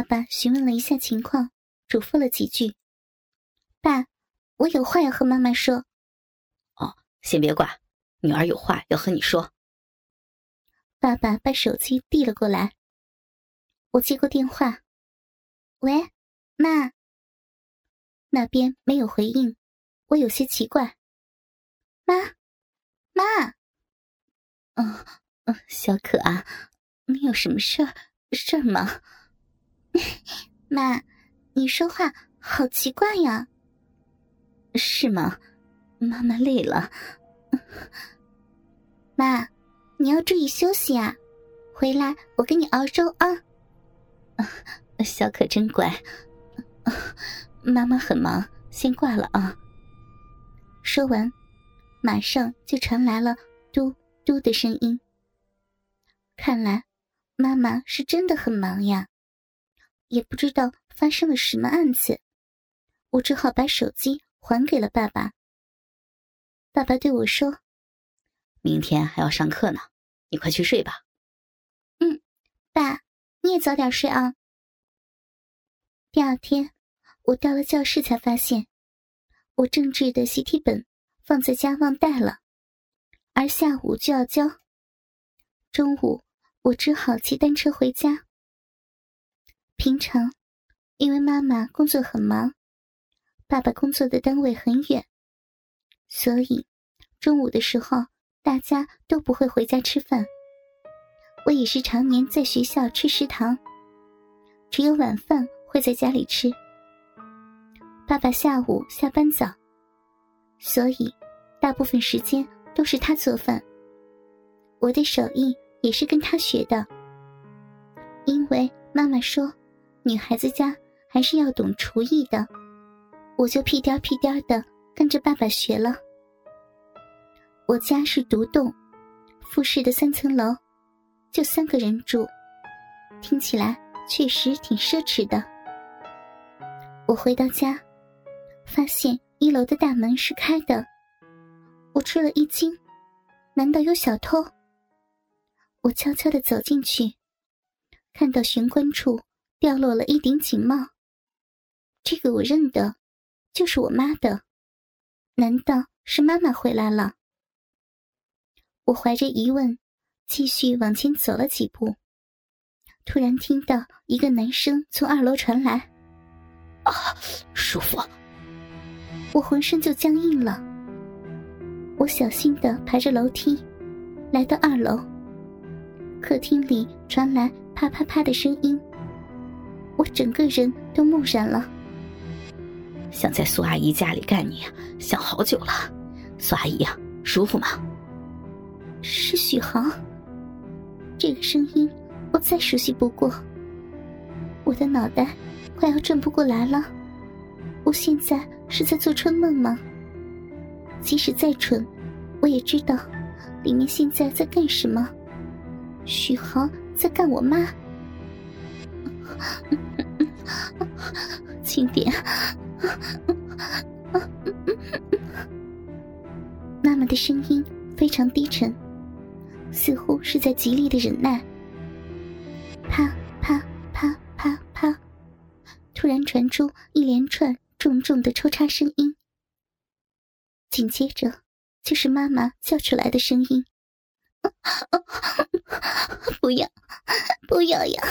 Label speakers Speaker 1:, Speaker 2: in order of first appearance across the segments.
Speaker 1: 爸爸询问了一下情况，嘱咐了几句。爸，我有话要和妈妈说。
Speaker 2: 哦，先别挂，女儿有话要和你说。
Speaker 1: 爸爸把手机递了过来，我接过电话。喂，妈。那边没有回应，我有些奇怪。妈，妈。嗯嗯，小可啊，你有什么事儿事儿吗？妈，你说话好奇怪呀。是吗？妈妈累了。妈，你要注意休息啊！回来我给你熬粥啊。小可真乖。妈妈很忙，先挂了啊。说完，马上就传来了嘟嘟的声音。看来妈妈是真的很忙呀，也不知道发生了什么案子。我只好把手机。还给了爸爸。爸爸对我说：“
Speaker 2: 明天还要上课呢，你快去睡吧。”
Speaker 1: 嗯，爸，你也早点睡啊。第二天，我到了教室才发现，我政治的习题本放在家忘带了，而下午就要交。中午，我只好骑单车回家。平常，因为妈妈工作很忙。爸爸工作的单位很远，所以中午的时候大家都不会回家吃饭。我也是常年在学校吃食堂，只有晚饭会在家里吃。爸爸下午下班早，所以大部分时间都是他做饭。我的手艺也是跟他学的，因为妈妈说，女孩子家还是要懂厨艺的。我就屁颠屁颠的跟着爸爸学了。我家是独栋，复式的三层楼，就三个人住，听起来确实挺奢侈的。我回到家，发现一楼的大门是开的，我吃了一惊，难道有小偷？我悄悄的走进去，看到玄关处掉落了一顶警帽，这个我认得。就是我妈的，难道是妈妈回来了？我怀着疑问，继续往前走了几步，突然听到一个男声从二楼传来：“
Speaker 2: 啊，叔父！”
Speaker 1: 我浑身就僵硬了。我小心的爬着楼梯，来到二楼，客厅里传来啪啪啪的声音，我整个人都木然了。
Speaker 2: 想在苏阿姨家里干你，想好久了。苏阿姨呀，舒服吗？
Speaker 1: 是许航。这个声音我再熟悉不过。我的脑袋快要转不过来了。我现在是在做春梦吗？即使再蠢，我也知道里面现在在干什么。许航在干我妈。轻点。妈妈的声音非常低沉，似乎是在极力的忍耐。啪啪啪啪啪，突然传出一连串重重的抽插声音，紧接着就是妈妈叫出来的声音：“ 不要，不要呀！”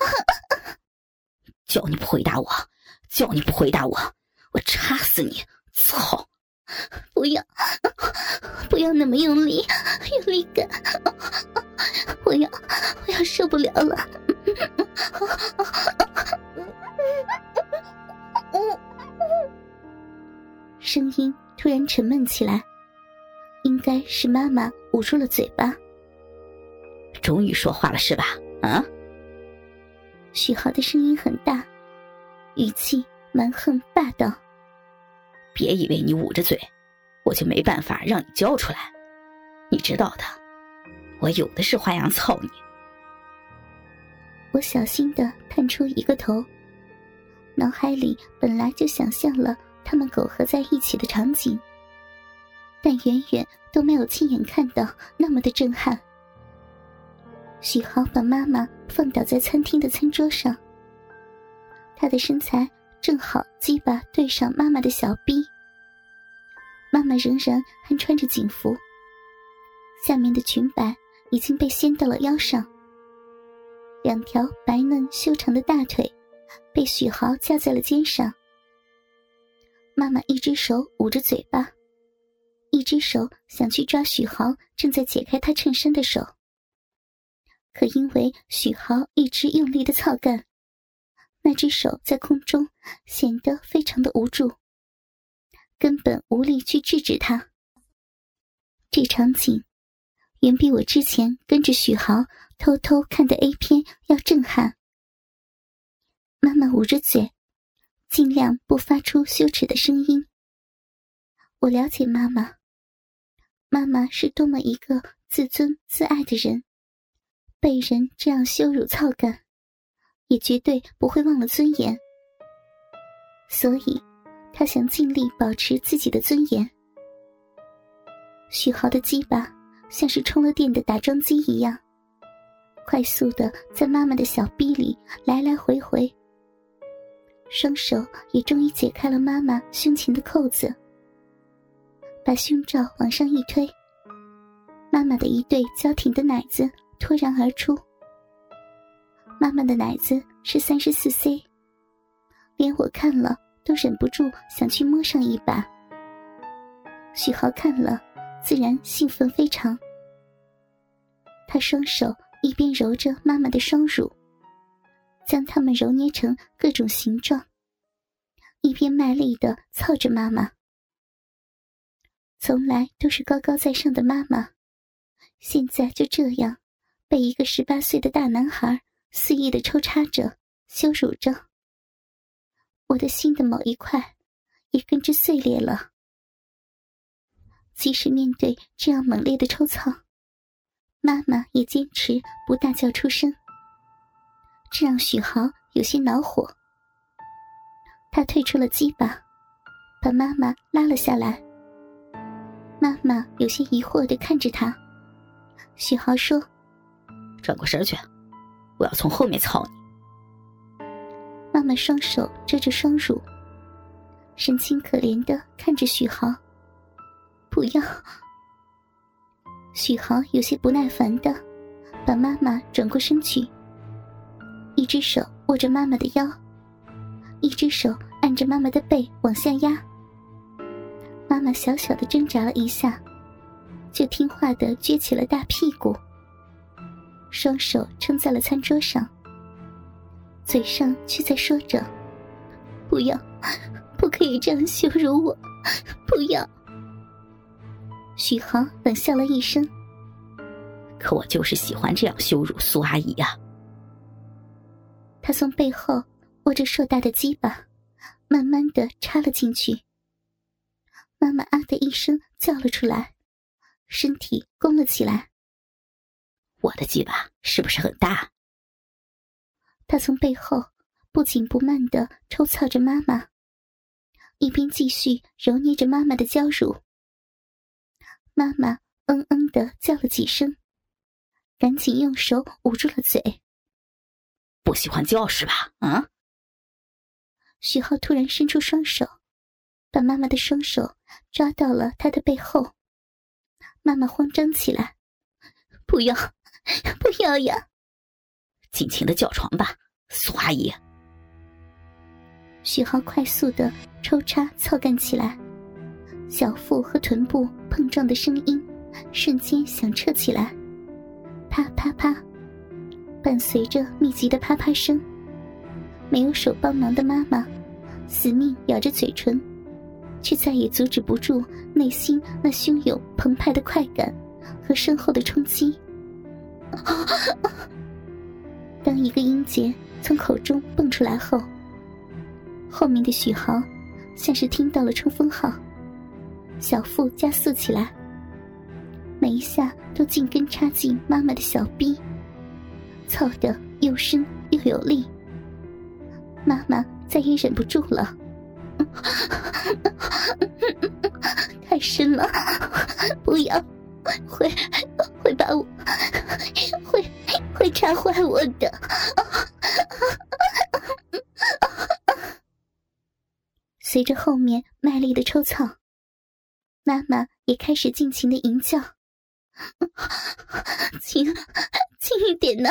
Speaker 2: 叫你不回答我！叫你不回答我，我插死你！操！
Speaker 1: 不要，不要那么用力，用力干！我要，我要受不了了！声音突然沉闷起来，应该是妈妈捂住了嘴巴。
Speaker 2: 终于说话了是吧？啊？
Speaker 1: 许浩的声音很大。语气蛮横霸道。
Speaker 2: 别以为你捂着嘴，我就没办法让你交出来。你知道的，我有的是花样操你。
Speaker 1: 我小心的探出一个头，脑海里本来就想象了他们苟合在一起的场景，但远远都没有亲眼看到那么的震撼。许豪把妈妈放倒在餐厅的餐桌上。他的身材正好鸡巴对上妈妈的小臂。妈妈仍然还穿着警服，下面的裙摆已经被掀到了腰上。两条白嫩修长的大腿被许豪架在了肩上。妈妈一只手捂着嘴巴，一只手想去抓许豪正在解开他衬衫的手，可因为许豪一直用力的操干，那只手在空中显得非常的无助。根本无力去制止他。这场景远比我之前跟着许豪偷偷看的 A 片要震撼。妈妈捂着嘴，尽量不发出羞耻的声音。我了解妈妈，妈妈是多么一个自尊自爱的人，被人这样羞辱操干，也绝对不会忘了尊严。所以。他想尽力保持自己的尊严。许豪的鸡巴像是充了电的打桩机一样，快速的在妈妈的小臂里来来回回。双手也终于解开了妈妈胸前的扣子，把胸罩往上一推，妈妈的一对娇挺的奶子脱然而出。妈妈的奶子是三十四 C，连我看了。都忍不住想去摸上一把。许豪看了，自然兴奋非常。他双手一边揉着妈妈的双乳，将它们揉捏成各种形状，一边卖力的操着妈妈。从来都是高高在上的妈妈，现在就这样被一个十八岁的大男孩肆意的抽插着、羞辱着。我的心的某一块也跟着碎裂了。即使面对这样猛烈的抽操，妈妈也坚持不大叫出声，这让许豪有些恼火。他退出了鸡巴，把妈妈拉了下来。妈妈有些疑惑的看着他。许豪说：“
Speaker 2: 转过身去，我要从后面操你。”
Speaker 1: 妈妈双手遮着双乳，神情可怜的看着许豪。不要！许豪有些不耐烦的把妈妈转过身去，一只手握着妈妈的腰，一只手按着妈妈的背往下压。妈妈小小的挣扎了一下，就听话的撅起了大屁股，双手撑在了餐桌上。嘴上却在说着：“不要，不可以这样羞辱我，不要。”许豪冷笑了一声：“
Speaker 2: 可我就是喜欢这样羞辱苏阿姨呀。”
Speaker 1: 他从背后握着硕大的鸡巴，慢慢的插了进去。妈妈啊的一声叫了出来，身体弓了起来。
Speaker 2: 我的鸡巴是不是很大？
Speaker 1: 他从背后不紧不慢的抽操着妈妈，一边继续揉捏着妈妈的娇乳。妈妈嗯嗯的叫了几声，赶紧用手捂住了嘴。
Speaker 2: 不喜欢叫是吧？啊！
Speaker 1: 许浩突然伸出双手，把妈妈的双手抓到了他的背后。妈妈慌张起来：“不要，不要呀！”
Speaker 2: 尽情的叫床吧，苏阿姨。
Speaker 1: 许浩快速的抽插操干起来，小腹和臀部碰撞的声音瞬间响彻起来，啪啪啪，伴随着密集的啪啪声。没有手帮忙的妈妈，死命咬着嘴唇，却再也阻止不住内心那汹涌澎湃的快感和身后的冲击。当一个音节从口中蹦出来后，后面的许豪像是听到了冲锋号，小腹加速起来，每一下都紧跟插进妈妈的小臂，操的又深又有力。妈妈再也忍不住了，太深了，不要，会会把我，会会插坏我的。随着后面卖力的抽草，妈妈也开始尽情的吟叫，轻轻一点呢。